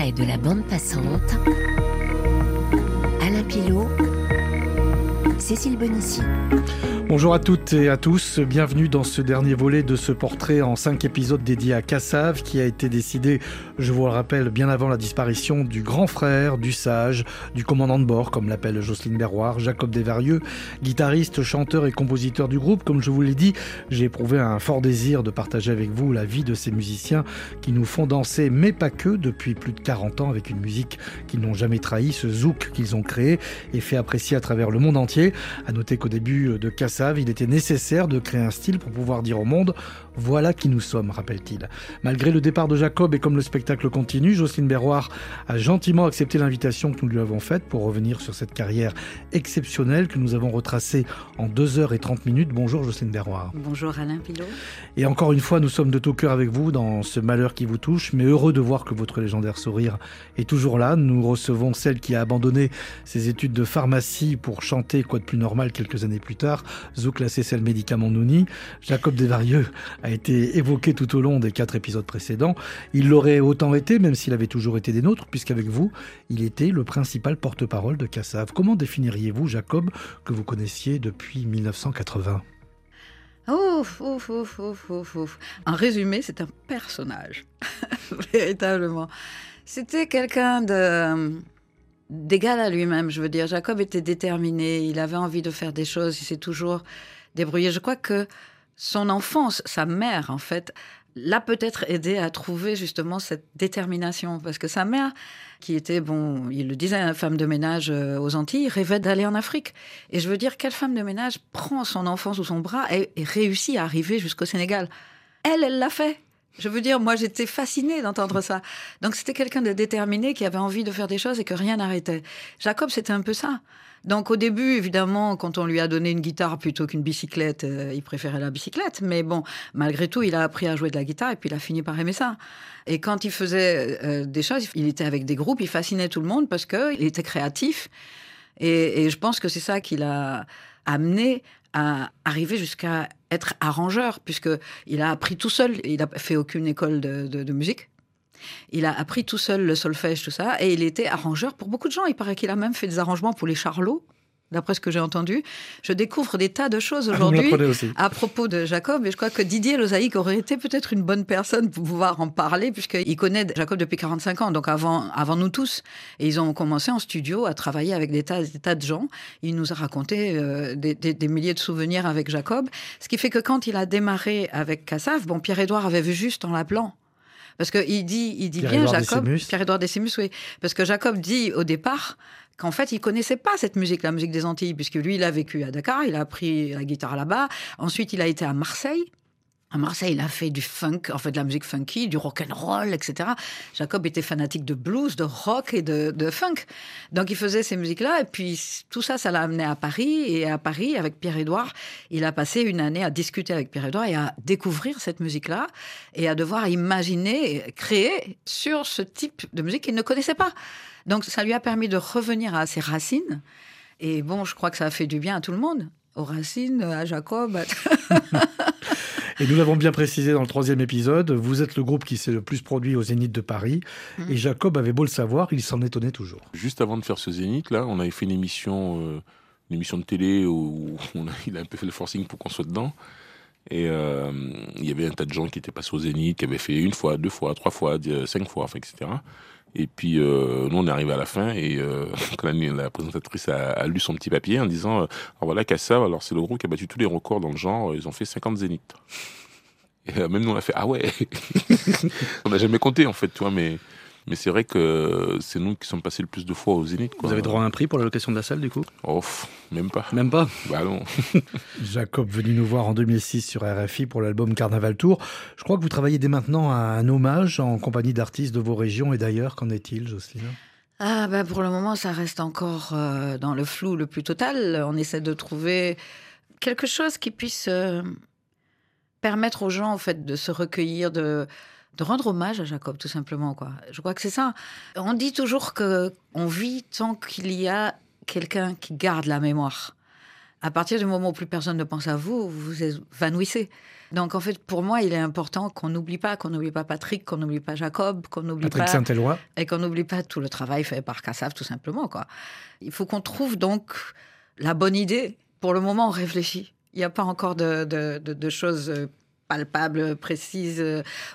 portrait de la bande passante. Alain Pilot, Cécile Bonissi. Bonjour à toutes et à tous, bienvenue dans ce dernier volet de ce portrait en cinq épisodes dédié à Cassav qui a été décidé, je vous le rappelle, bien avant la disparition du grand frère, du sage, du commandant de bord, comme l'appelle Jocelyne Berroir, Jacob Desvarieux, guitariste, chanteur et compositeur du groupe. Comme je vous l'ai dit, j'ai éprouvé un fort désir de partager avec vous la vie de ces musiciens qui nous font danser, mais pas que, depuis plus de 40 ans avec une musique qu'ils n'ont jamais trahi, ce zouk qu'ils ont créé et fait apprécier à travers le monde entier. À noter qu'au début de Cassav, il était nécessaire de créer un style pour pouvoir dire au monde voilà qui nous sommes, rappelle-t-il. Malgré le départ de Jacob et comme le spectacle continue, Jocelyne Berroir a gentiment accepté l'invitation que nous lui avons faite pour revenir sur cette carrière exceptionnelle que nous avons retracée en 2h30 minutes. Bonjour Jocelyne Berroir. Bonjour Alain Pilot. Et encore une fois, nous sommes de tout cœur avec vous dans ce malheur qui vous touche, mais heureux de voir que votre légendaire sourire est toujours là. Nous recevons celle qui a abandonné ses études de pharmacie pour chanter quoi de plus normal quelques années plus tard, Zouk la médicament Nouni. Jacob Desvarieux a été évoqué tout au long des quatre épisodes précédents. Il l'aurait autant été, même s'il avait toujours été des nôtres, puisqu'avec vous, il était le principal porte-parole de Cassav. Comment définiriez-vous, Jacob, que vous connaissiez depuis 1980 Ouf, ouf, ouf, ouf, ouf. En résumé, c'est un personnage, véritablement. C'était quelqu'un de d'égal à lui-même, je veux dire. Jacob était déterminé, il avait envie de faire des choses, il s'est toujours débrouillé. Je crois que son enfance, sa mère, en fait, l'a peut-être aidé à trouver justement cette détermination. Parce que sa mère, qui était, bon, il le disait, femme de ménage euh, aux Antilles, rêvait d'aller en Afrique. Et je veux dire, quelle femme de ménage prend son enfant sous son bras et, et réussit à arriver jusqu'au Sénégal? Elle, elle l'a fait. Je veux dire, moi, j'étais fascinée d'entendre ça. Donc, c'était quelqu'un de déterminé qui avait envie de faire des choses et que rien n'arrêtait. Jacob, c'était un peu ça. Donc au début, évidemment, quand on lui a donné une guitare plutôt qu'une bicyclette, euh, il préférait la bicyclette. Mais bon, malgré tout, il a appris à jouer de la guitare et puis il a fini par aimer ça. Et quand il faisait euh, des choses, il était avec des groupes, il fascinait tout le monde parce qu'il était créatif. Et, je pense que c'est ça qui l'a amené à arriver jusqu'à être arrangeur, puisqu'il a appris tout seul, il n'a fait aucune école de musique. Il a appris tout seul le solfège, tout ça, et il était arrangeur pour beaucoup de gens. Il paraît qu'il a même fait des arrangements pour les charlots d'après ce que j'ai entendu. Je découvre des tas de choses ah, aujourd'hui à propos de Jacob, et je crois que Didier Lozaïque aurait été peut-être une bonne personne pour pouvoir en parler, puisqu'il connaît Jacob depuis 45 ans, donc avant, avant nous tous. Et ils ont commencé en studio à travailler avec des tas, des tas de gens. Il nous a raconté euh, des, des, des, milliers de souvenirs avec Jacob, ce qui fait que quand il a démarré avec Cassav, bon, Pierre-Édouard avait vu juste en l'appelant. Parce qu'il dit, il dit bien, Jacob, Pierre-Édouard Décimus, oui. Parce que Jacob dit au départ qu'en fait, il connaissait pas cette musique, la musique des Antilles, puisque lui, il a vécu à Dakar, il a appris la guitare là-bas. Ensuite, il a été à Marseille. À Marseille, il a fait du funk, en fait de la musique funky, du rock and roll, etc. Jacob était fanatique de blues, de rock et de, funk. Donc il faisait ces musiques-là. Et puis tout ça, ça l'a amené à Paris. Et à Paris, avec Pierre-Édouard, il a passé une année à discuter avec Pierre-Édouard et à découvrir cette musique-là et à devoir imaginer, créer sur ce type de musique qu'il ne connaissait pas. Donc ça lui a permis de revenir à ses racines. Et bon, je crois que ça a fait du bien à tout le monde. Aux racines, à Jacob. Et nous l'avons bien précisé dans le troisième épisode, vous êtes le groupe qui s'est le plus produit au Zénith de Paris. Mmh. Et Jacob avait beau le savoir, il s'en étonnait toujours. Juste avant de faire ce Zénith, là, on avait fait une émission, euh, une émission de télé où on a, il a un peu fait le forcing pour qu'on soit dedans. Et euh, il y avait un tas de gens qui étaient passés au Zénith, qui avaient fait une fois, deux fois, trois fois, cinq fois, enfin, etc. Et puis, euh, nous, on est arrivé à la fin et euh, la, présentatrice a, lu son petit papier en disant Alors voilà, Kassav, alors c'est le groupe qui a battu tous les records dans le genre, ils ont fait 50 zéniths. Et euh, même nous, on a fait Ah ouais On n'a jamais compté, en fait, tu mais. Mais c'est vrai que c'est nous qui sommes passés le plus de fois au Zénith. Quoi. Vous avez droit à un prix pour la location de la salle, du coup? Oh, même pas. Même pas? Bah non. Jacob venu nous voir en 2006 sur RFI pour l'album Carnaval Tour. Je crois que vous travaillez dès maintenant à un hommage en compagnie d'artistes de vos régions et d'ailleurs. Qu'en est-il, Jocelyne? Ah bah pour le moment, ça reste encore euh, dans le flou le plus total. On essaie de trouver quelque chose qui puisse euh, permettre aux gens en fait de se recueillir, de de rendre hommage à Jacob, tout simplement. Quoi. Je crois que c'est ça. On dit toujours que on vit tant qu'il y a quelqu'un qui garde la mémoire. À partir du moment où plus personne ne pense à vous, vous vous évanouissez. Donc en fait, pour moi, il est important qu'on n'oublie pas, qu'on n'oublie pas Patrick, qu'on n'oublie pas Jacob, qu'on n'oublie Patrick pas Saint-Éloi. et qu'on n'oublie pas tout le travail fait par Cassav, tout simplement. Quoi. Il faut qu'on trouve donc la bonne idée. Pour le moment, on réfléchit. Il n'y a pas encore de, de- de- de choses palpables, précises.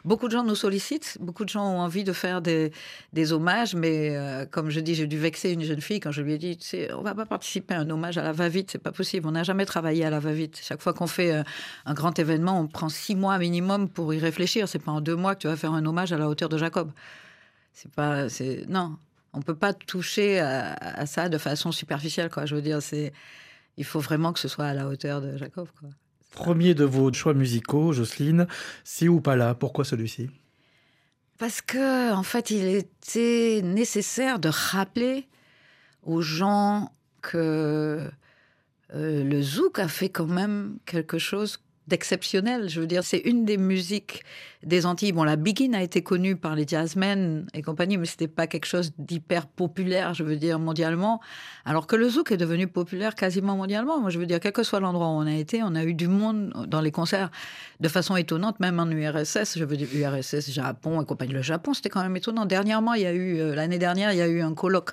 Beaucoup de gens nous sollicitent, beaucoup de gens ont envie de faire des, des hommages, mais euh, comme je dis, j'ai dû vexer une jeune fille quand je lui ai dit, tu sais, on va pas participer à un hommage à la va-vite, c'est pas possible. On n'a jamais travaillé à la va-vite. Chaque fois qu'on fait euh, un grand événement, on prend six mois minimum pour y réfléchir. C'est pas en deux mois que tu vas faire un hommage à la hauteur de Jacob. C'est pas, c'est non, on peut pas toucher à, ça de façon superficielle, quoi. Je veux dire, c'est, il faut vraiment que ce soit à la hauteur de Jacob. Premier de vos choix musicaux, Jocelyne, Si ou pas là, pourquoi celui-ci? Parce que, en fait, il était nécessaire de rappeler aux gens que euh, le zouk a fait quand même quelque chose d'exceptionnel. Je veux dire, c'est une des musiques des Antilles. Bon, la begin a été connue par les jazzmen et compagnie, mais c'était pas quelque chose d'hyper populaire, je veux dire, mondialement. Alors que le zouk est devenu populaire quasiment mondialement. Moi, je veux dire, quel que soit l'endroit où on a été, on a eu du monde dans les concerts de façon étonnante, même en URSS. Je veux dire, URSS, Japon et compagnie. Le Japon, c'était quand même étonnant. Dernièrement, il y a eu, euh, l'année dernière, il y a eu un colloque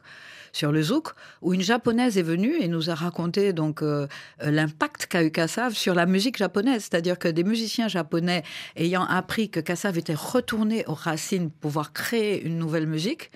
sur le zouk, où une japonaise est venue et nous a raconté donc euh, l'impact qu'a eu Kassav sur la musique japonaise, c'est-à-dire que des musiciens japonais ayant appris que Kassav était retourné aux racines pour pouvoir créer une nouvelle musique,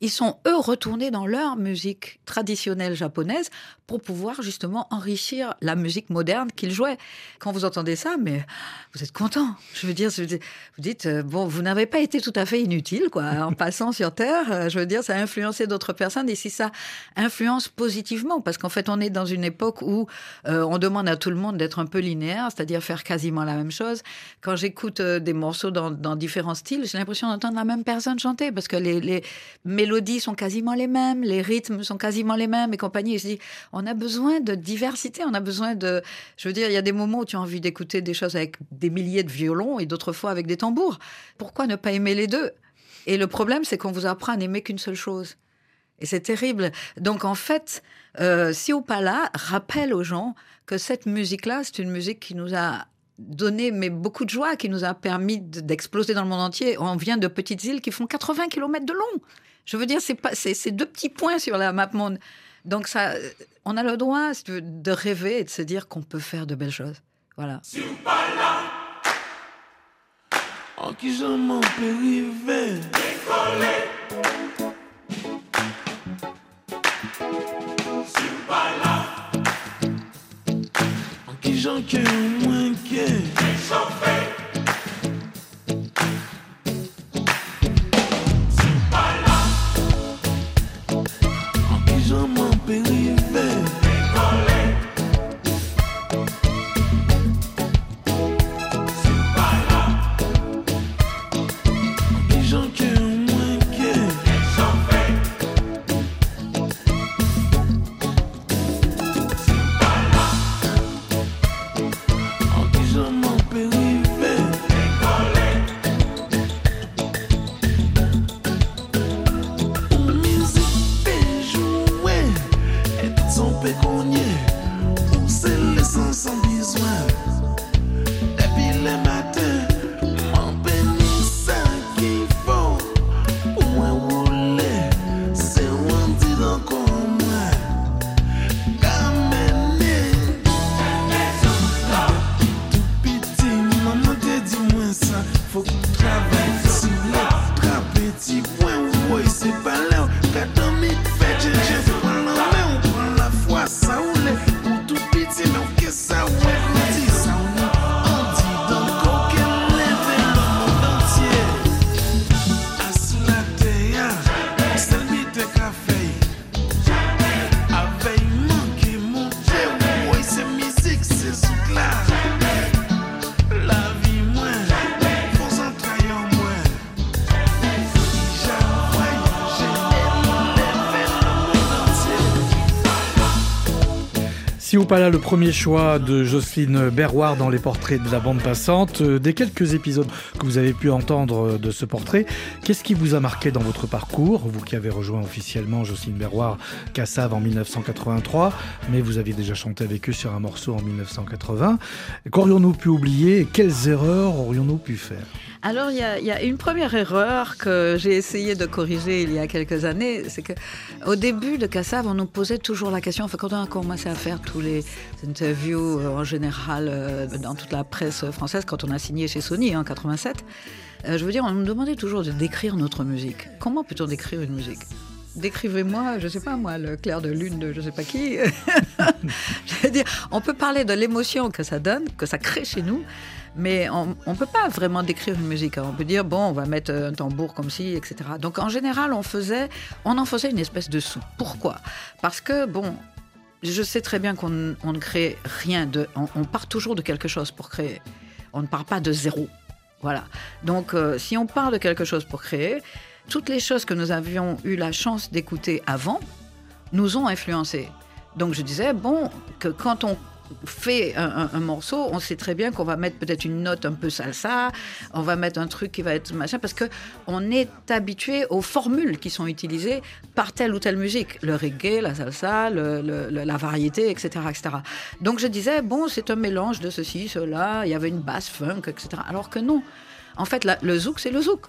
ils sont eux retournés dans leur musique traditionnelle japonaise pour pouvoir justement enrichir la musique moderne qu'ils jouaient. Quand vous entendez ça, mais vous êtes content. Je veux dire, vous dites euh, bon, vous n'avez pas été tout à fait inutile quoi en passant sur Terre. Euh, Je veux dire, ça a influencé d'autres personnes et si ça influence positivement, parce qu'en fait, on est dans une époque où euh, on demande à tout le monde d'être un peu linéaire, c'est-à-dire faire quasiment la même chose. Quand j'écoute des morceaux dans, dans différents styles, j'ai l'impression d'entendre la même personne chanter parce que les, les mélodies sont quasiment les mêmes, les rythmes sont quasiment les mêmes et compagnie. Et je dis, on a besoin de diversité, on a besoin de. Je veux dire, il y a des moments où tu as envie d'écouter des choses avec des milliers de violons et d'autres fois avec des tambours. Pourquoi ne pas aimer les deux? Et le problème, c'est qu'on vous apprend à n'aimer qu'une seule chose. Et c'est terrible. Donc en fait, euh, Si là rappelle aux gens que cette musique-là, c'est une musique qui nous a donné mais beaucoup de joie, qui nous a permis de- d'exploser dans le monde entier. On vient de petites îles qui font 80 km de long. Je veux dire, c'est deux petits points sur la map monde. Donc ça, euh, on a le droit de rêver et de se dire qu'on peut faire de belles choses. Voilà. En qui m'en peux qui j'en pas le premier choix de Jocelyne Berroir dans les portraits de la bande passante. Euh, Des quelques épisodes que vous avez pu entendre de ce portrait, qu'est-ce qui vous a marqué dans votre parcours? Vous qui avez rejoint officiellement Jocelyne Berroir, Cassav en 1983, mais vous aviez déjà chanté avec eux sur un morceau en 1980. Qu'aurions-nous pu oublier? Et quelles erreurs aurions-nous pu faire? Alors, il y, a, une première erreur que j'ai essayé de corriger il y a quelques années, c'est que au début de Cassav, on nous posait toujours la question, enfin, quand on a commencé à faire tous les interviews euh, en général euh, dans toute la presse française, quand on a signé chez Sony en 87, euh, je veux dire, on nous demandait toujours de décrire notre musique. Comment peut-on décrire une musique? Décrivez-moi, je sais pas moi, le clair de lune de je sais pas qui. on peut parler de l'émotion que ça donne, que ça crée chez nous, mais on ne peut pas vraiment décrire une musique. On peut dire, bon, on va mettre un tambour comme ci, etc. Donc en général, on, faisait, on en faisait une espèce de sou. Pourquoi? Parce que, bon, je sais très bien qu'on on ne crée rien de. On, on, part toujours de quelque chose pour créer. On ne part pas de zéro. Voilà. Donc, euh, si on part de quelque chose pour créer, toutes les choses que nous avions eu la chance d'écouter avant nous ont influencés. Donc, je disais, bon, que quand on fait un, morceau, on sait très bien qu'on va mettre peut-être une note un peu salsa, on va mettre un truc qui va être machin, parce que on est habitué aux formules qui sont utilisées par telle ou telle musique, le reggae, la salsa, la variété, etc., etc. Donc je disais bon, c'est un mélange de ceci, cela. Il y avait une basse funk, etc. Alors que non, en fait, le zouk, c'est le zouk.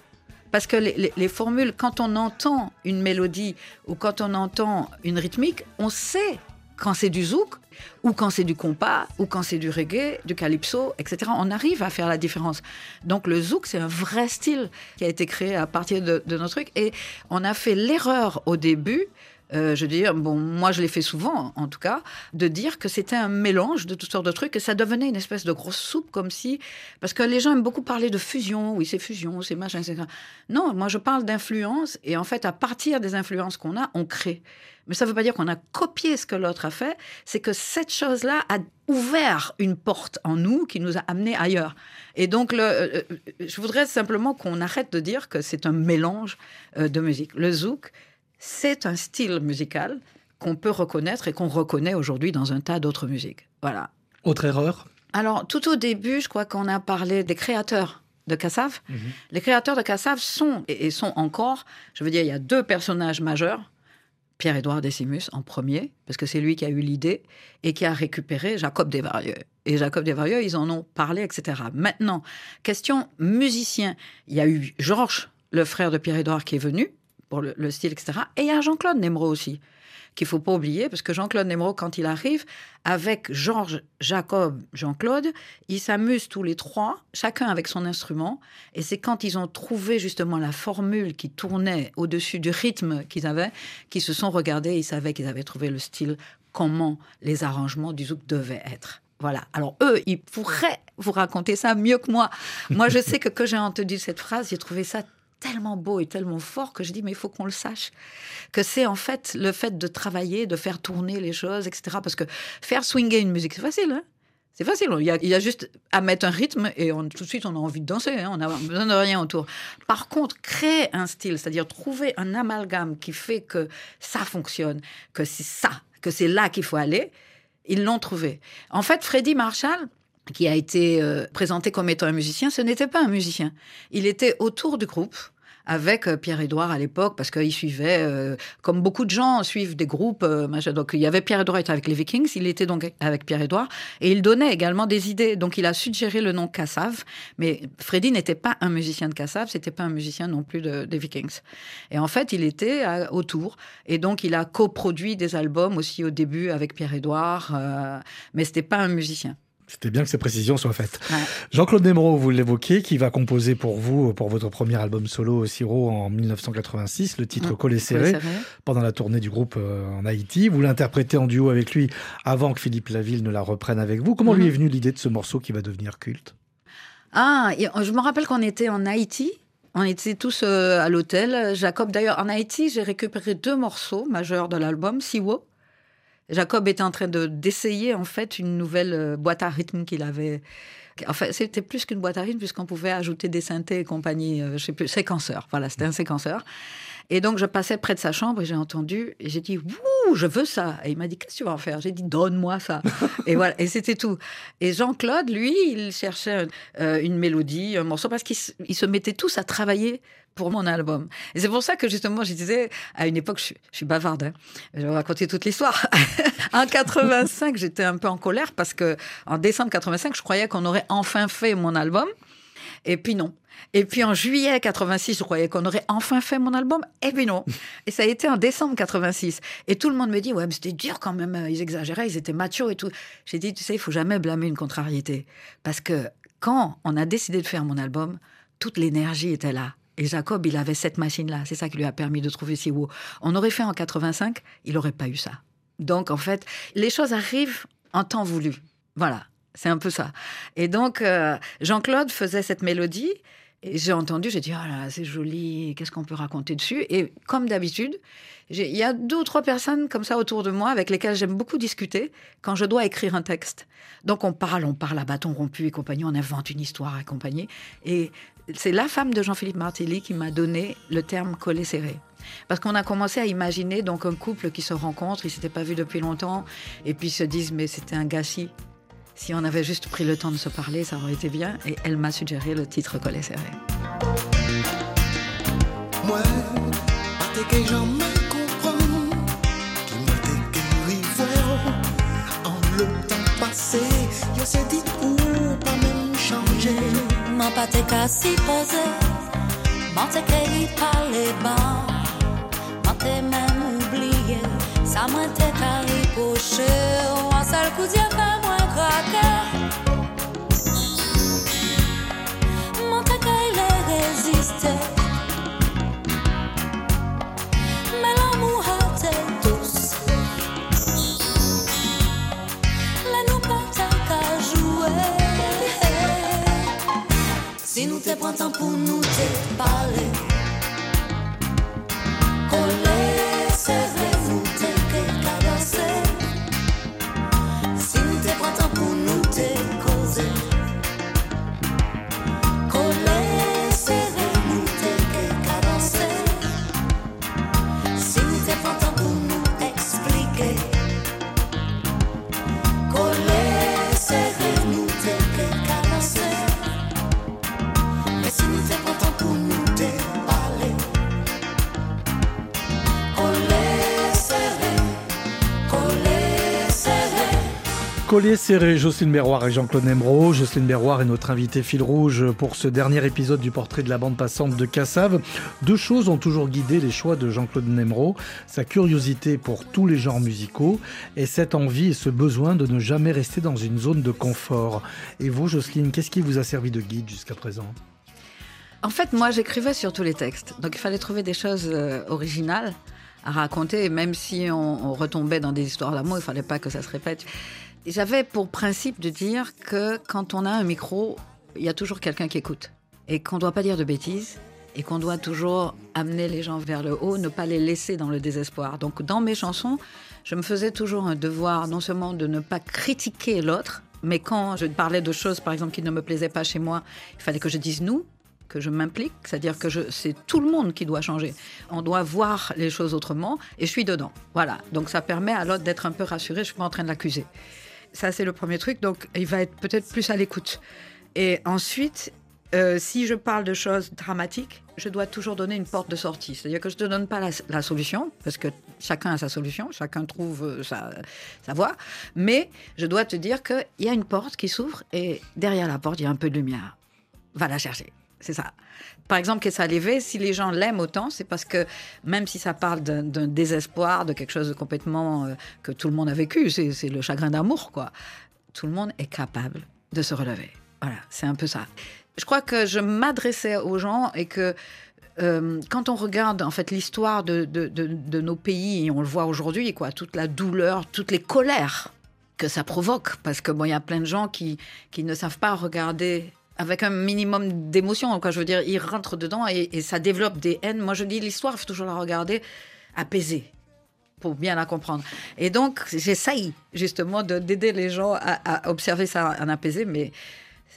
Parce que les, formules, quand on entend une mélodie ou quand on entend une rythmique, on sait quand c'est du zouk ou quand c'est du compas, ou quand c'est du reggae, du calypso, etc. On arrive à faire la différence. Donc le zouk, c'est un vrai style qui a été créé à partir de, de nos trucs. Et on a fait l'erreur au début euh, je veux dire, bon, moi je l'ai fait souvent, en tout cas, de dire que c'était un mélange de toutes sortes de trucs et ça devenait une espèce de grosse soupe, comme si. Parce que les gens aiment beaucoup parler de fusion, oui, c'est fusion, c'est machin, etc. Non, moi je parle d'influence et en fait, à partir des influences qu'on a, on crée. Mais ça ne veut pas dire qu'on a copié ce que l'autre a fait, c'est que cette chose-là a ouvert une porte en nous qui nous a amenés ailleurs. Et donc, le, euh, je voudrais simplement qu'on arrête de dire que c'est un mélange euh, de musique. Le zouk, c'est un style musical qu'on peut reconnaître et qu'on reconnaît aujourd'hui dans un tas d'autres musiques. Voilà. Autre erreur? Alors, tout au début, je crois qu'on a parlé des créateurs de Cassav. Mm -hmm. Les créateurs de Cassav sont, et sont encore, je veux dire, il y a deux personnages majeurs. Pierre-Édouard Décimus en premier, parce que c'est lui qui a eu l'idée et qui a récupéré Jacob Desvarieux. Et Jacob Desvarieux, ils en ont parlé, etc. Maintenant, question musicien, il y a eu Georges, le frère de Pierre-Édouard, qui est venu, pour le, le, style, etc. Et il y a Jean-Claude Nemro aussi, qu'il faut pas oublier, parce que Jean-Claude Nemro, quand il arrive, avec Georges, Jacob, Jean-Claude, ils s'amusent tous les trois, chacun avec son instrument. Et c'est quand ils ont trouvé justement la formule qui tournait au-dessus du rythme qu'ils avaient, qu'ils se sont regardés, ils savaient qu'ils avaient trouvé le style, comment les arrangements du zouk devaient être. Voilà. Alors eux, ils pourraient vous raconter ça mieux que moi. Moi, je sais que quand j'ai entendu cette phrase, j'ai trouvé ça tellement beau et tellement fort que je dis mais il faut qu'on le sache. Que c'est en fait le fait de travailler de faire tourner les choses etc parce que faire swinger une musique c'est facile hein. C'est facile. Il y, a, juste à mettre un rythme et tout de suite on a envie de danser hein. On n'a besoin de rien autour. Par contre créer un style c'est-à-dire trouver un amalgame qui fait que ça fonctionne que c'est ça que c'est là qu'il faut aller ils l'ont trouvé. En fait Freddy Marshall qui a été euh, présenté comme étant un musicien, ce n'était pas un musicien. Il était autour du groupe avec euh, Pierre-Édouard à l'époque, parce qu'il suivait, euh, comme beaucoup de gens suivent des groupes. Donc il y avait Pierre-Édouard avec les Vikings, il était donc avec Pierre-Édouard, et il donnait également des idées. Donc il a suggéré le nom Cassav, mais Freddy n'était pas un musicien de Cassav, c'était pas un musicien non plus de, des Vikings. Et en fait, il était autour, et donc il a coproduit des albums aussi au début avec Pierre-Édouard, euh, mais c'était pas un musicien. C'était bien que ces précisions soient faites. Ouais. Jean-Claude Nemro, vous l'évoquez, qui va composer pour vous, pour votre premier album solo Siro en 1986, le titre mmh. Collet serré, pendant la tournée du groupe euh, en Haïti. Vous l'interprétez en duo avec lui avant que Philippe Laville ne la reprenne avec vous. Comment lui est venue l'idée de ce morceau qui va devenir culte? Ah, je me rappelle qu'on était en Haïti. On était tous euh, à l'hôtel. Jacob, d'ailleurs, en Haïti, j'ai récupéré deux morceaux majeurs de l'album, Siwo Jacob était en train de d'essayer en fait une nouvelle euh, boîte à rythme qu'il avait. Enfin, c'était plus qu'une boîte à rythme puisqu'on pouvait ajouter des synthés et compagnie. Euh, je sais plus, séquenceur. Voilà, c'était un séquenceur. Et donc, je passais près de sa chambre et j'ai entendu, et j'ai dit, Wouh, je veux ça. Et il m'a dit, qu'est-ce que tu vas en faire? J'ai dit, donne-moi ça. et voilà, et c'était tout. Et Jean-Claude, lui, il cherchait euh, une mélodie, un morceau, parce qu'ils se- mettaient tous à travailler pour mon album. Et c'est pour ça que justement, je disais, à une époque, je suis, je suis bavarde, hein. je vais vous raconter toute l'histoire. en 85, j'étais un peu en colère parce que en décembre 85, je croyais qu'on aurait enfin fait mon album. Et puis non. Et puis en juillet 86, je croyais qu'on aurait enfin fait mon album. Et puis non. Et ça a été en décembre 86. Et tout le monde me dit, ouais, mais c'était dur quand même. Ils exagéraient, ils étaient machos et tout. J'ai dit, tu sais, il faut jamais blâmer une contrariété. Parce que quand on a décidé de faire mon album, toute l'énergie était là. Et Jacob, il avait cette machine-là. C'est ça qui lui a permis de trouver si haut. On aurait fait en 85, il n'aurait pas eu ça. Donc, en fait, les choses arrivent en temps voulu. Voilà, c'est un peu ça. Et donc, euh, Jean-Claude faisait cette mélodie. Et j'ai entendu, j'ai dit, oh là, c'est joli, qu'est-ce qu'on peut raconter dessus? Et comme d'habitude, il y a deux ou trois personnes comme ça autour de moi avec lesquelles j'aime beaucoup discuter quand je dois écrire un texte. Donc on parle, on parle à bâton rompu et compagnie, on invente une histoire et compagnie. Et c'est la femme de Jean-Philippe Martelly qui m'a donné le terme collé serré. Parce qu'on a commencé à imaginer donc un couple qui se rencontre, ils s'étaient pas vus depuis longtemps, et puis ils se disent mais c'était un gâchis. Si on avait juste pris le temps de se parler, ça aurait été bien. Et elle m'a suggéré le titre collé serré. Moi, pas te que jamais comprendre Qui m'a rivoire En le temps passé Yo se dit ou pas même changer M'en pas te ka si pose M'en te ke y pale ban M'en te même oublié Sa mwen te ka ripoche An sel kou diya fe Si nous te prend temps pour nous te parler Collier serré, Jocelyne Berroir et Jean-Claude Nemro. Jocelyne Berroir est notre invité fil rouge pour ce dernier épisode du portrait de la bande passante de Cassave. Deux choses ont toujours guidé les choix de Jean-Claude Nemro, sa curiosité pour tous les genres musicaux et cette envie et ce besoin de ne jamais rester dans une zone de confort. Et vous, Jocelyne, qu'est-ce qui vous a servi de guide jusqu'à présent? En fait, moi, j'écrivais sur tous les textes. Donc, il fallait trouver des choses euh, originales à raconter. Même si on, retombait dans des histoires d'amour, il fallait pas que ça se répète. J'avais pour principe de dire que quand on a un micro, il y a toujours quelqu'un qui écoute. Et qu'on ne doit pas dire de bêtises. Et qu'on doit toujours amener les gens vers le haut, ne pas les laisser dans le désespoir. Donc, dans mes chansons, je me faisais toujours un devoir, non seulement de ne pas critiquer l'autre, mais quand je parlais de choses, par exemple, qui ne me plaisaient pas chez moi, il fallait que je dise nous, que je m'implique, c'est-à-dire que c'est tout le monde qui doit changer. On doit voir les choses autrement et je suis dedans. Voilà. Donc ça permet à l'autre d'être un peu rassuré, je suis pas en train de l'accuser. Ça, c'est le premier truc. Donc il va être peut-être plus à l'écoute. Et ensuite, euh, si je parle de choses dramatiques, je dois toujours donner une porte de sortie. C'est-à-dire que je ne te donne pas la, solution, parce que chacun a sa solution, chacun trouve euh, sa voie. Mais je dois te dire qu'il y a une porte qui s'ouvre et derrière la porte, il y a un peu de lumière. Va la chercher. C'est ça. Par exemple, Kessa Levé, si les gens l'aiment autant, c'est parce que même si ça parle d'un désespoir, de quelque chose de complètement euh, que tout le monde a vécu, c'est le chagrin d'amour, quoi. Tout le monde est capable de se relever. Voilà, c'est un peu ça. Je crois que je m'adressais aux gens et que euh, quand on regarde en fait l'histoire de, nos pays, et on le voit aujourd'hui, quoi, toute la douleur, toutes les colères que ça provoque, parce que bon, il y a plein de gens qui ne savent pas regarder avec un minimum d'émotion, quoi. Je veux dire, ils rentrent dedans et, ça développe des haines. Moi, je dis l'histoire, il faut toujours la regarder apaisée pour bien la comprendre. Et donc, j'essaye justement de- d'aider les gens à, observer ça en apaisé, mais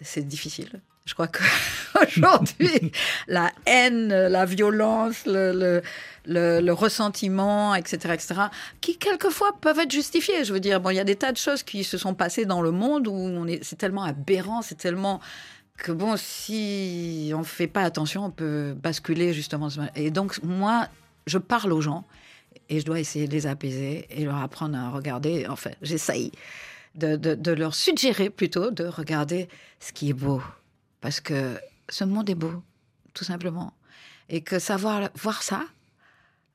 c'est- difficile. Je crois qu'aujourd'hui, la haine, la violence, le, ressentiment, etc., etc., qui quelquefois peuvent être justifiés. Je veux dire, bon, il y a des tas de choses qui se sont passées dans le monde où c'est tellement aberrant, c'est tellement que bon, si on fait pas attention, on peut basculer justement. Et donc, moi, je parle aux gens et je dois essayer de les apaiser et leur apprendre à regarder. Enfin, j'essaye de, de, de leur suggérer plutôt de regarder ce qui est beau. Parce que ce monde est beau, tout simplement. Et que savoir voir ça,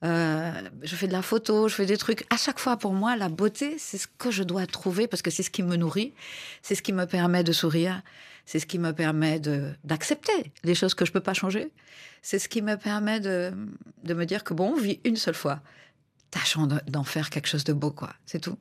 euh, je fais de la photo, je fais des trucs. À chaque fois, pour moi, la beauté, c'est ce que je dois trouver parce que c'est ce qui me nourrit, c'est ce qui me permet de sourire, c'est ce qui me permet d'accepter les choses que je peux pas changer. C'est ce qui me permet de, de me dire que bon, on vit une seule fois. Tâchons de- d'en faire quelque chose de beau, quoi. C'est tout.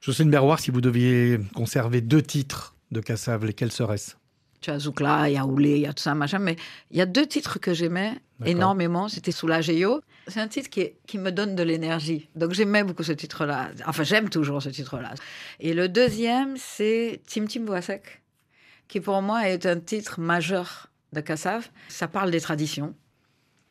Jocelyne Berroir, si vous deviez conserver deux titres de Cassav, lesquels seraient-ce? Tu as Zoukla, il y a Oulé, il y a tout ça, machin. Mais il y a deux titres que j'aimais énormément. C'était Soulageo. C'est un titre qui, me donne de l'énergie. Donc j'aimais beaucoup ce titre-là. Enfin, j'aime toujours ce titre-là. Et le deuxième, c'est Tim Tim Boisek, qui pour moi est un titre majeur de Kassav. Ça parle des traditions.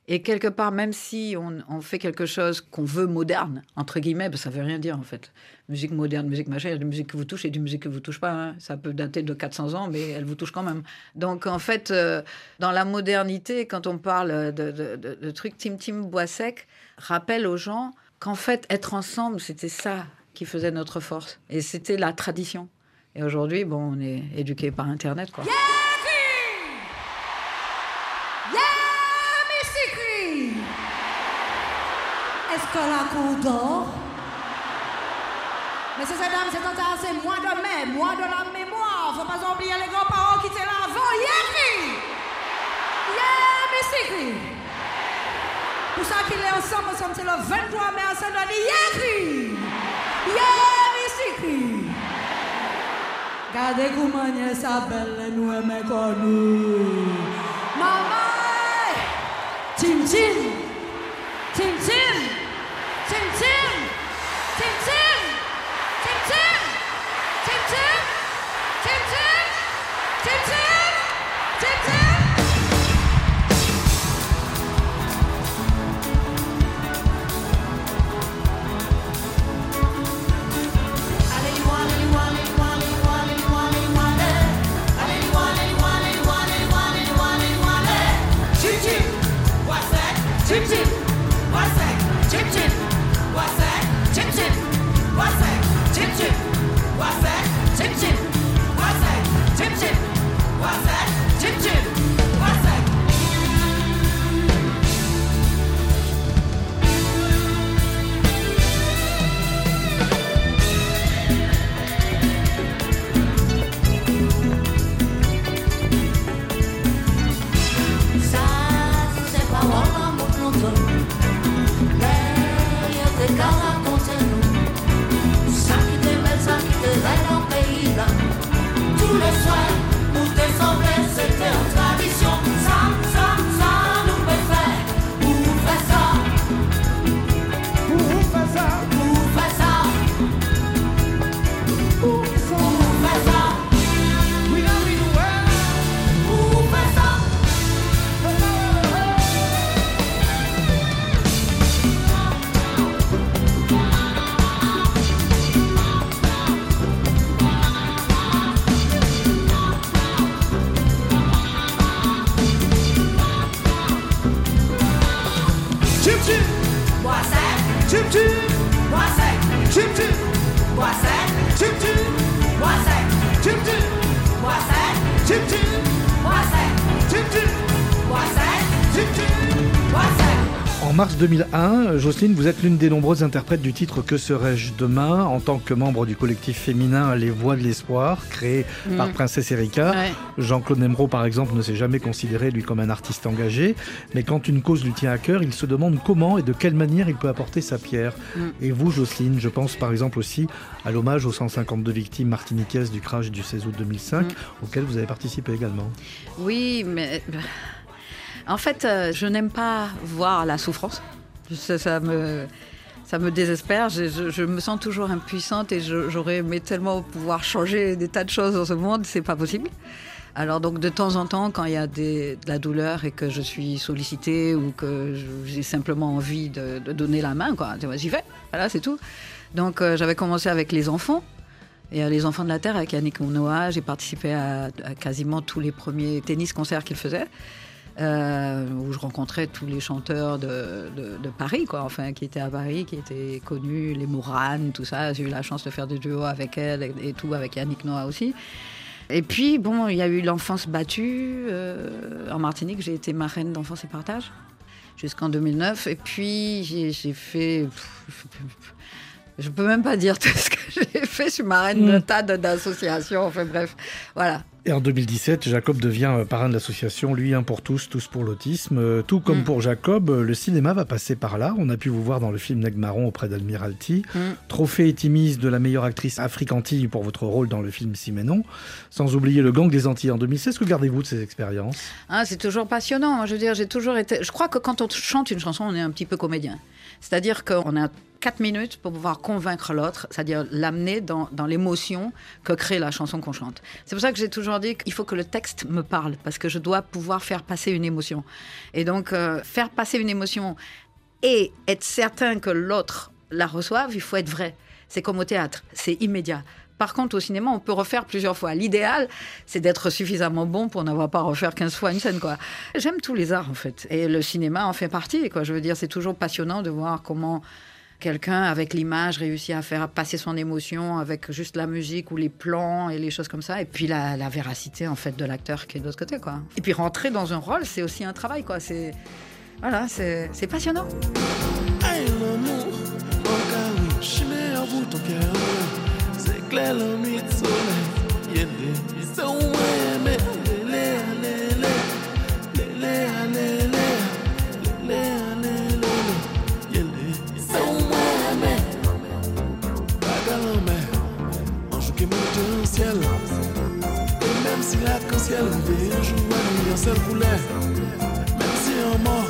Et quelque part, même si on, fait quelque chose qu'on veut moderne, entre guillemets, ça veut rien dire en fait. Musique moderne, musique machin, il y a de la musique que vous touchez et de la musique que vous touchez pas. hein. Ça peut dater de 400 ans, mais elle vous touche quand même. Donc en fait, euh, dans la modernité, quand on parle de, trucs Tim Tim Boisec, rappelle aux gens qu'en fait, être ensemble, c'était ça qui faisait notre force. Et c'était la tradition. Et aujourd'hui, bon, on est éduqué par Internet, quoi. Est-ce que la cour dort Messieurs et dames, c'est un c'est mois de mai, mois de la mémoire. Faut pas oublier les grands-parents qui étaient là avant. Yéri Yeah, Mystique Pour ça qu'il est ensemble, ensemble, c'est le 23 mai à Saint-Denis. Yéri Yeah, Mystique Gardez comment elle s'appelle, nous aimons comme nous. Maman Tim Tim Tim! Tim 2001, Jocelyne, vous êtes l'une des nombreuses interprètes du titre Que serais-je demain? En tant que membre du collectif féminin Les Voix de l'Espoir, créé par Princesse Erika. Ouais. Jean-Claude Nemro, par exemple, ne s'est jamais considéré, lui, comme un artiste engagé. Mais quand une cause lui tient à cœur, il se demande comment et de quelle manière il peut apporter sa pierre. Mm. Et vous, Jocelyne, je pense par exemple aussi à l'hommage aux 152 victimes martiniquaises du crash du 16 août 2005, Mm. auquel vous avez participé également. Oui, mais en fait, euh, je n'aime pas voir la souffrance. Ça, me, ça me désespère. Je, me sens toujours impuissante et j'aurais aimé tellement pouvoir changer des tas de choses dans ce monde. C'est pas possible. Alors donc de temps en temps, quand il y a de la douleur et que je suis sollicitée ou que j'ai simplement envie de, donner la main, quoi, j'y vais. Voilà, c'est tout. Donc euh, j'avais commencé avec les enfants. Et euh, les enfants de la Terre avec Yannick Noah, j'ai participé à, à quasiment tous les premiers tennis-concerts qu'il faisait, euh, où je rencontrais tous les chanteurs de, de- de Paris, quoi, enfin, qui étaient à Paris, qui étaient connus, les Mouranes, tout ça. J'ai eu la chance de faire des duos avec elle et, et tout, avec Yannick Noah aussi. Et puis, bon, il y a eu l'enfance battue. euh, en Martinique, j'ai été marraine d'enfance et partage jusqu'en 2009. Et puis, j'ai fait. Je peux même pas dire tout ce que j'ai fait. Je suis marraine d'un tas de- d'associations. Enfin bref, voilà. Et en 2017, Jacob devient euh, parrain de l'association Lui un pour tous, tous pour l'autisme. Euh, Tout comme Mm. pour Jacob, euh, le cinéma va passer par là. On a pu vous voir dans le film Neg Marron auprès d'Admiralty. Mm. Trophée et Timis de la meilleure actrice africantille pour votre rôle dans le film Siménon. Sans oublier le Gang des Antilles en 2016. Que gardez-vous de ces expériences? Ah, c'est toujours passionnant. Je veux dire, j'ai toujours été. Je crois que quand on chante une chanson, on est un petit peu comédien. C'est-à-dire qu'on a quatre minutes pour pouvoir convaincre l'autre, c'est-à-dire l'amener dans, dans l'émotion que crée la chanson qu'on chante. C'est pour ça que j'ai toujours dit qu'il faut que le texte me parle, parce que je dois pouvoir faire passer une émotion. Et donc, euh, faire passer une émotion et être certain que l'autre la reçoive, il faut être vrai. C'est comme au théâtre, c'est immédiat. Par contre, au cinéma, on peut refaire plusieurs fois. L'idéal, c'est d'être suffisamment bon pour n'avoir pas à refaire 15 fois une scène, quoi. J'aime tous les arts, en fait. Et le cinéma en fait partie, quoi. Je veux dire, c'est toujours passionnant de voir comment quelqu'un, avec l'image, réussit à faire passer son émotion avec juste la musique ou les plans et les choses comme ça. Et puis la, véracité, en fait, de l'acteur qui est de l'autre côté, quoi. Et puis rentrer dans un rôle, c'est aussi un travail, quoi. C'est... Voilà, c'est passionnant. C'est clair. Et même si l'arc-en-ciel un à nuit en seule couleur, même si en mort,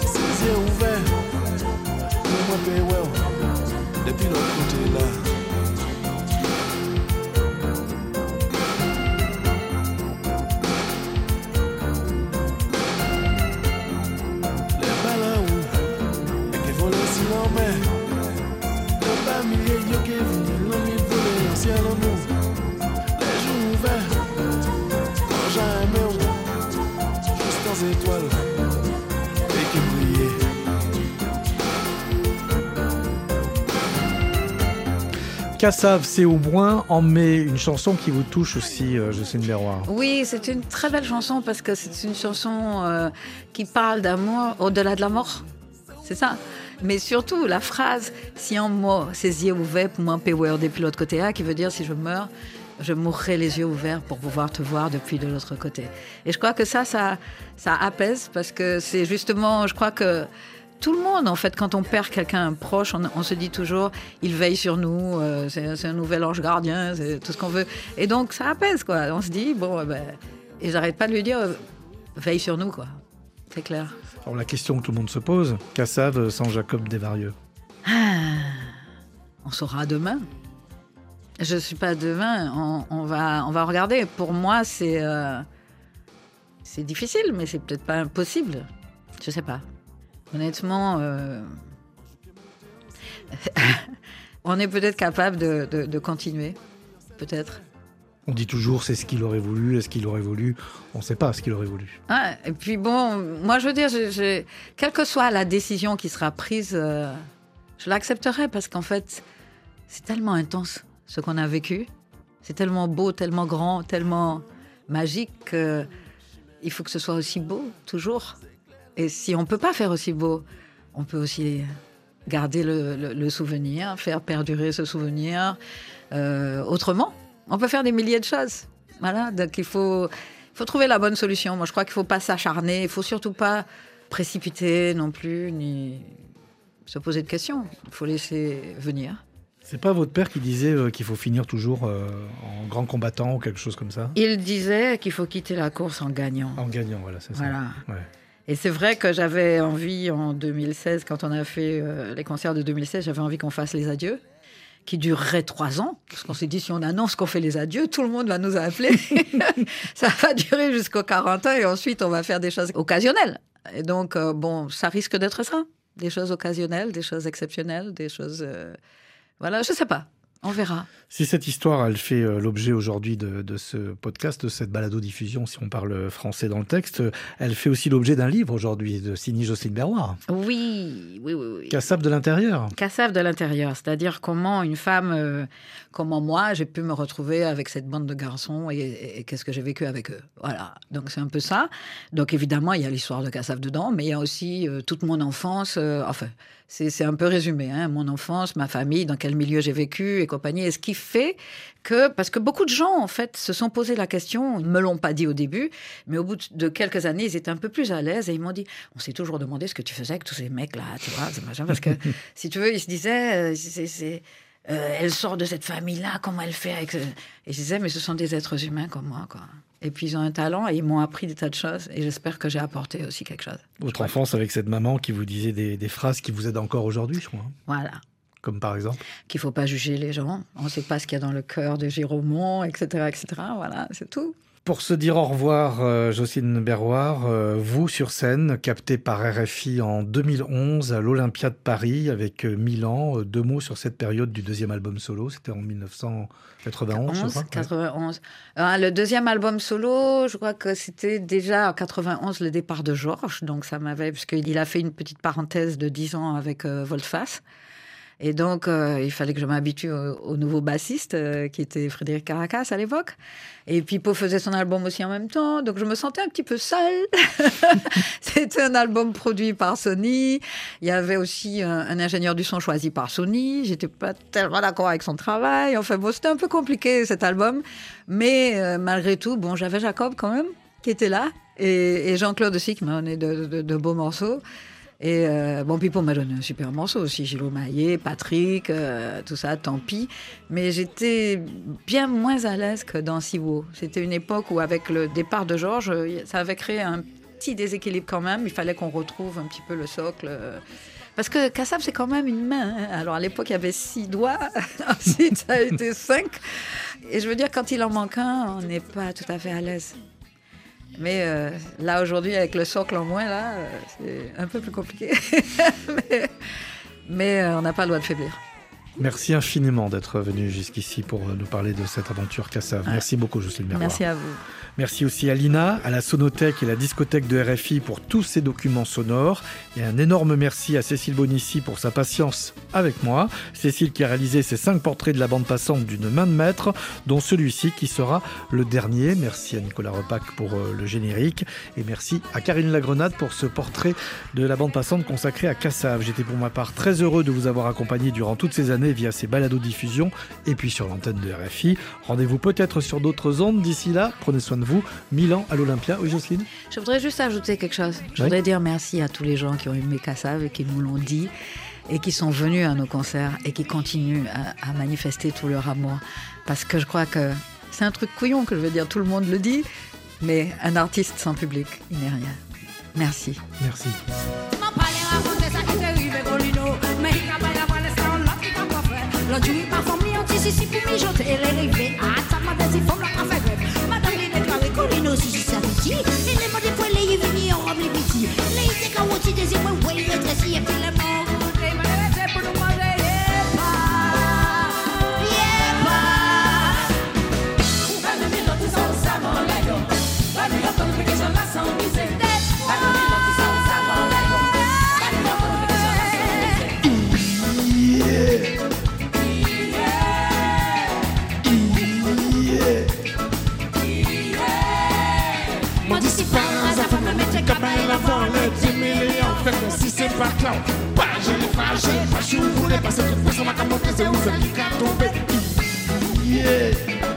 ses yeux ouverts. Moi, paye well, depuis l'autre côté là. Étoiles, et qui brillait. Cassav, c'est au moins en mai, une chanson qui vous touche aussi, euh, Jocelyne Berroir. Oui, c'est une très belle chanson parce que c'est une chanson euh, qui parle d'amour au-delà de la mort. C'est ça. Mais surtout, la phrase Si en mort, ses yeux ouverts pour m'empewer depuis l'autre côté, là, qui veut dire si je meurs, je mourrai les yeux ouverts pour pouvoir te voir depuis de l'autre côté. Et je crois que ça, ça, ça apaise parce que c'est justement, je crois que tout le monde, en fait, quand on perd quelqu'un proche, on, on se dit toujours, il veille sur nous, euh, c'est un nouvel ange gardien, c'est tout ce qu'on veut. Et donc, ça apaise, quoi. On se dit, bon, eh ben, et j'arrête pas de lui dire, euh, veille sur nous, quoi. C'est clair. Alors la question que tout le monde se pose, Cassav sans Jacob Desvarieux. On saura demain. Je suis pas demain. On, on va, on va regarder. Pour moi, c'est, euh, c'est difficile, mais c'est peut-être pas impossible. Je sais pas. Honnêtement, euh, on est peut-être capable de, de- de continuer. Peut-être. On dit toujours c'est ce qu'il aurait voulu, est-ce qu'il aurait voulu? On ne sait pas ce qu'il aurait voulu. Ah, et puis bon, moi je veux dire, je- je- quelle que soit la décision qui sera prise, euh, je l'accepterai parce qu'en fait, c'est tellement intense ce qu'on a vécu. C'est tellement beau, tellement grand, tellement magique qu'il faut que ce soit aussi beau, toujours. Et si on peut pas faire aussi beau, on peut aussi garder le, souvenir, faire perdurer ce souvenir euh, autrement. On peut faire des milliers de choses. Voilà, donc il faut, il faut trouver la bonne solution. Moi, je crois qu'il faut pas s'acharner, il faut surtout pas précipiter non plus, ni se poser de questions. Il faut laisser venir. C'est pas votre père qui disait euh, qu'il faut finir toujours euh, en grand combattant ou quelque chose comme ça? Il disait qu'il faut quitter la course en gagnant. En gagnant, voilà, c'est ça. Voilà. Ouais. Et c'est vrai que j'avais envie en 2016, quand on a fait euh, les concerts de 2016, j'avais envie qu'on fasse les adieux. qui durerait trois ans, parce qu'on s'est dit, si on annonce qu'on fait les adieux, tout le monde va nous appeler. ça va durer jusqu'aux 40 ans et ensuite on va faire des choses occasionnelles. Et donc, bon, ça risque d'être ça. Des choses occasionnelles, des choses exceptionnelles, des choses... Voilà, je sais pas. On verra. Si cette histoire, elle fait euh, l'objet aujourd'hui de, de ce podcast, de cette balado-diffusion, si on parle français dans le texte, elle fait aussi l'objet d'un livre aujourd'hui de signé Jocelyne Berroir, Oui, oui, oui, oui. Cassable de l'intérieur. Cassave de l'intérieur, c'est-à-dire comment une femme, euh, comment moi, j'ai pu me retrouver avec cette bande de garçons et, et- et qu'est-ce que j'ai vécu avec eux. Voilà, donc c'est un peu ça. Donc évidemment, il y a l'histoire de Cassave dedans, mais il y a aussi euh, toute mon enfance. euh, enfin, c'est un peu résumé, hein, mon enfance, ma famille, dans quel milieu j'ai vécu et Et ce qui fait que, parce que beaucoup de gens, en fait, se sont posé la question, ils me l'ont pas dit au début, mais au bout de quelques années, ils étaient un peu plus à l'aise et ils m'ont dit, on s'est toujours demandé ce que tu faisais avec tous ces mecs-là, tu vois, machin, parce que si tu veux, ils se disaient, euh, c'est- euh, elle sort de cette famille-là, comment elle fait avec... Et je disais, mais ce sont des êtres humains comme moi, quoi. Et puis ils ont un talent et ils m'ont appris des tas de choses et j'espère que j'ai apporté aussi quelque chose. Votre enfance avec cette maman qui vous disait des, des phrases qui vous aident encore aujourd'hui, je crois. hein. Voilà. Comme par exemple. Qu'il faut pas juger les gens. On ne sait pas ce qu'il y a dans le cœur de Giromont, etc., etc. Voilà, c'est tout. Pour se dire au revoir, euh, Jocelyne Berroir, euh, vous sur scène, capté par RFI en 2011 à l'Olympia de Paris avec euh, Milan. Deux mots sur cette période du deuxième album solo, c'était en 1991, je 11, crois. Ouais. 91. Ah, le deuxième album solo, je crois que c'était déjà en 91 le départ de Georges. Donc ça m'avait, puisqu'il a fait une petite parenthèse de 10 ans avec euh. Et donc, euh, il fallait que je m'habitue au, au nouveau bassiste, euh, qui était Frédéric Caracas à l'époque. Et Pipo faisait son album aussi en même temps. Donc, je me sentais un petit peu seule. C'était un album produit par Sony. Il y avait aussi un, un ingénieur du son choisi par Sony. J'étais pas tellement d'accord avec son travail. Enfin, bon, c'était un peu compliqué cet album. Mais euh, malgré tout, bon, j'avais Jacob quand même, qui était là. Et, Jean-Claude aussi, qui m'a donné de- de beaux morceaux. Et euh, bon, Pipo m'a donné un super morceau aussi, Gilles Maillet, Patrick, euh, tout ça, tant pis. Mais j'étais bien moins à l'aise que dans Siwo. C'était une époque où, avec le départ de Georges, euh, ça avait créé un petit déséquilibre quand même. Il fallait qu'on retrouve un petit peu le socle. euh, Parce que Kassav, c'est quand même une main. hein. Alors à l'époque, il y avait six doigts. Ensuite, ça a été cinq. Et je veux dire, quand il en manque un, on n'est pas tout à fait à l'aise. Mais euh, là, aujourd'hui, avec le socle en moins, là, euh, c'est un peu plus compliqué. mais mais, euh, on n'a pas le droit de faiblir. Merci infiniment d'être venu jusqu'ici pour nous parler de cette aventure Cassav. Merci beaucoup, Jocelyne Berroir. Merci à vous. Merci aussi à Lina, à la Sonothèque et la discothèque de RFI pour tous ces documents sonores. Et un énorme merci à Cécile Bonissi pour sa patience avec moi. Cécile qui a réalisé ces cinq portraits de la bande passante d'une main de maître, dont celui-ci qui sera le dernier. Merci à Nicolas Repac pour euh, le générique. Et merci à Karine Lagrenade pour ce portrait de la bande passante consacré à Cassav. J'étais pour ma part très heureux de vous avoir accompagné durant toutes ces années via ces balados-diffusions et puis sur l'antenne de RFI. Rendez-vous peut-être sur d'autres ondes. D'ici là, prenez soin de vous. Milan à l'Olympia. Oui, Jocelyne? Je voudrais juste ajouter quelque chose. Je Oui. voudrais dire merci à tous les gens qui ont aimé Kassav et qui nous l'ont dit et qui sont venus à nos concerts et qui continuent à, à manifester tout leur amour. Parce que je crois que c'est un truc couillon que je veux dire, tout le monde le dit, mais un artiste sans public, il n'est rien. Merci. Merci. Pa fe Lò djou pa fòm li an ti sisi pou mi jote E le rive a sa ma de si fòm la ka fe grep Madame li deklare kolino si si sa viti E le mode pou le yi vini an rob li biti Le yi te ka woti de les 10 millions. Fait que si c'est pas je l'ai fâché. Pas je voulais passer toute façon, ma camotte, c'est c'est qui a tombé. Yeah.